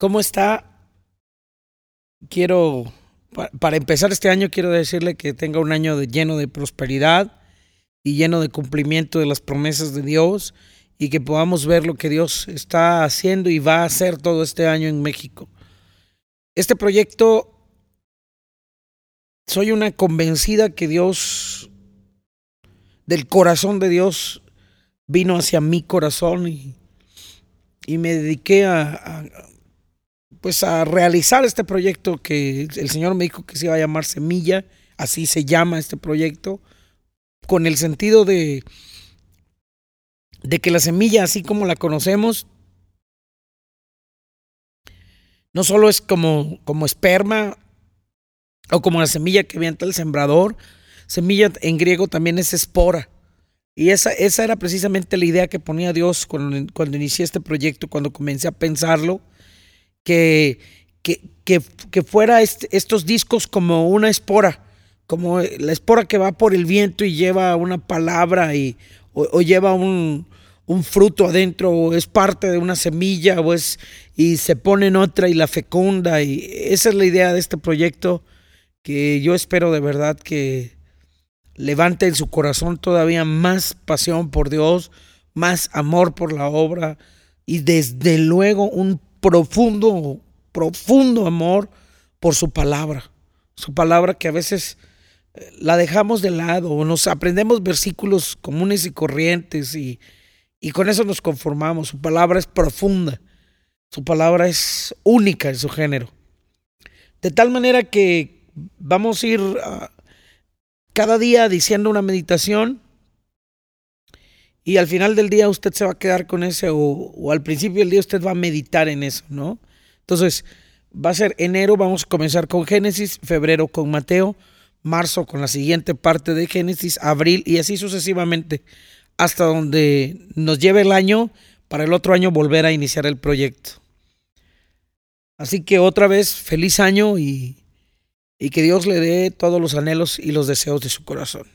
¿Cómo está? Quiero, para empezar este año, quiero decirle que tenga un año lleno de prosperidad y lleno de cumplimiento de las promesas de Dios y que podamos ver lo que Dios está haciendo y va a hacer todo este año en México. Este proyecto, soy una convencida que Dios, del corazón de Dios, vino hacia mi corazón y, y me dediqué a, pues a realizar este proyecto que el Señor me dijo que se iba a llamar Semilla, así se llama este proyecto, con el sentido de, de que la semilla, así como la conocemos, no solo es como, como esperma o como la semilla que avienta el sembrador, semilla en griego también es espora. Y esa, esa era precisamente la idea que ponía Dios cuando, cuando inicié este proyecto, cuando comencé a pensarlo que, que, que, fuera estos discos como una espora, como la espora que va por el viento y lleva una palabra y, o, lleva un, un, fruto adentro, o es parte de una semilla, o es, y se pone en otra y la fecunda. Y esa es la idea de este proyecto que yo espero de verdad que levante en su corazón todavía más pasión por Dios, más amor por la obra y desde luego un profundo, profundo amor por su palabra. Su palabra que a veces eh, la dejamos de lado o nos aprendemos versículos comunes y corrientes y, y con eso nos conformamos. Su palabra es profunda. Su palabra es única en su género. De tal manera que vamos a ir ah, cada día diciendo una meditación y al final del día usted se va a quedar con ese o, al principio del día usted va a meditar en eso, ¿no? Entonces, va a ser enero, vamos a comenzar con Génesis, febrero con Mateo, marzo con la siguiente parte de Génesis, abril y así sucesivamente hasta donde nos lleve el año para el otro año volver a iniciar el proyecto. Así que otra vez, feliz año y, que Dios le dé todos los anhelos y los deseos de su corazón.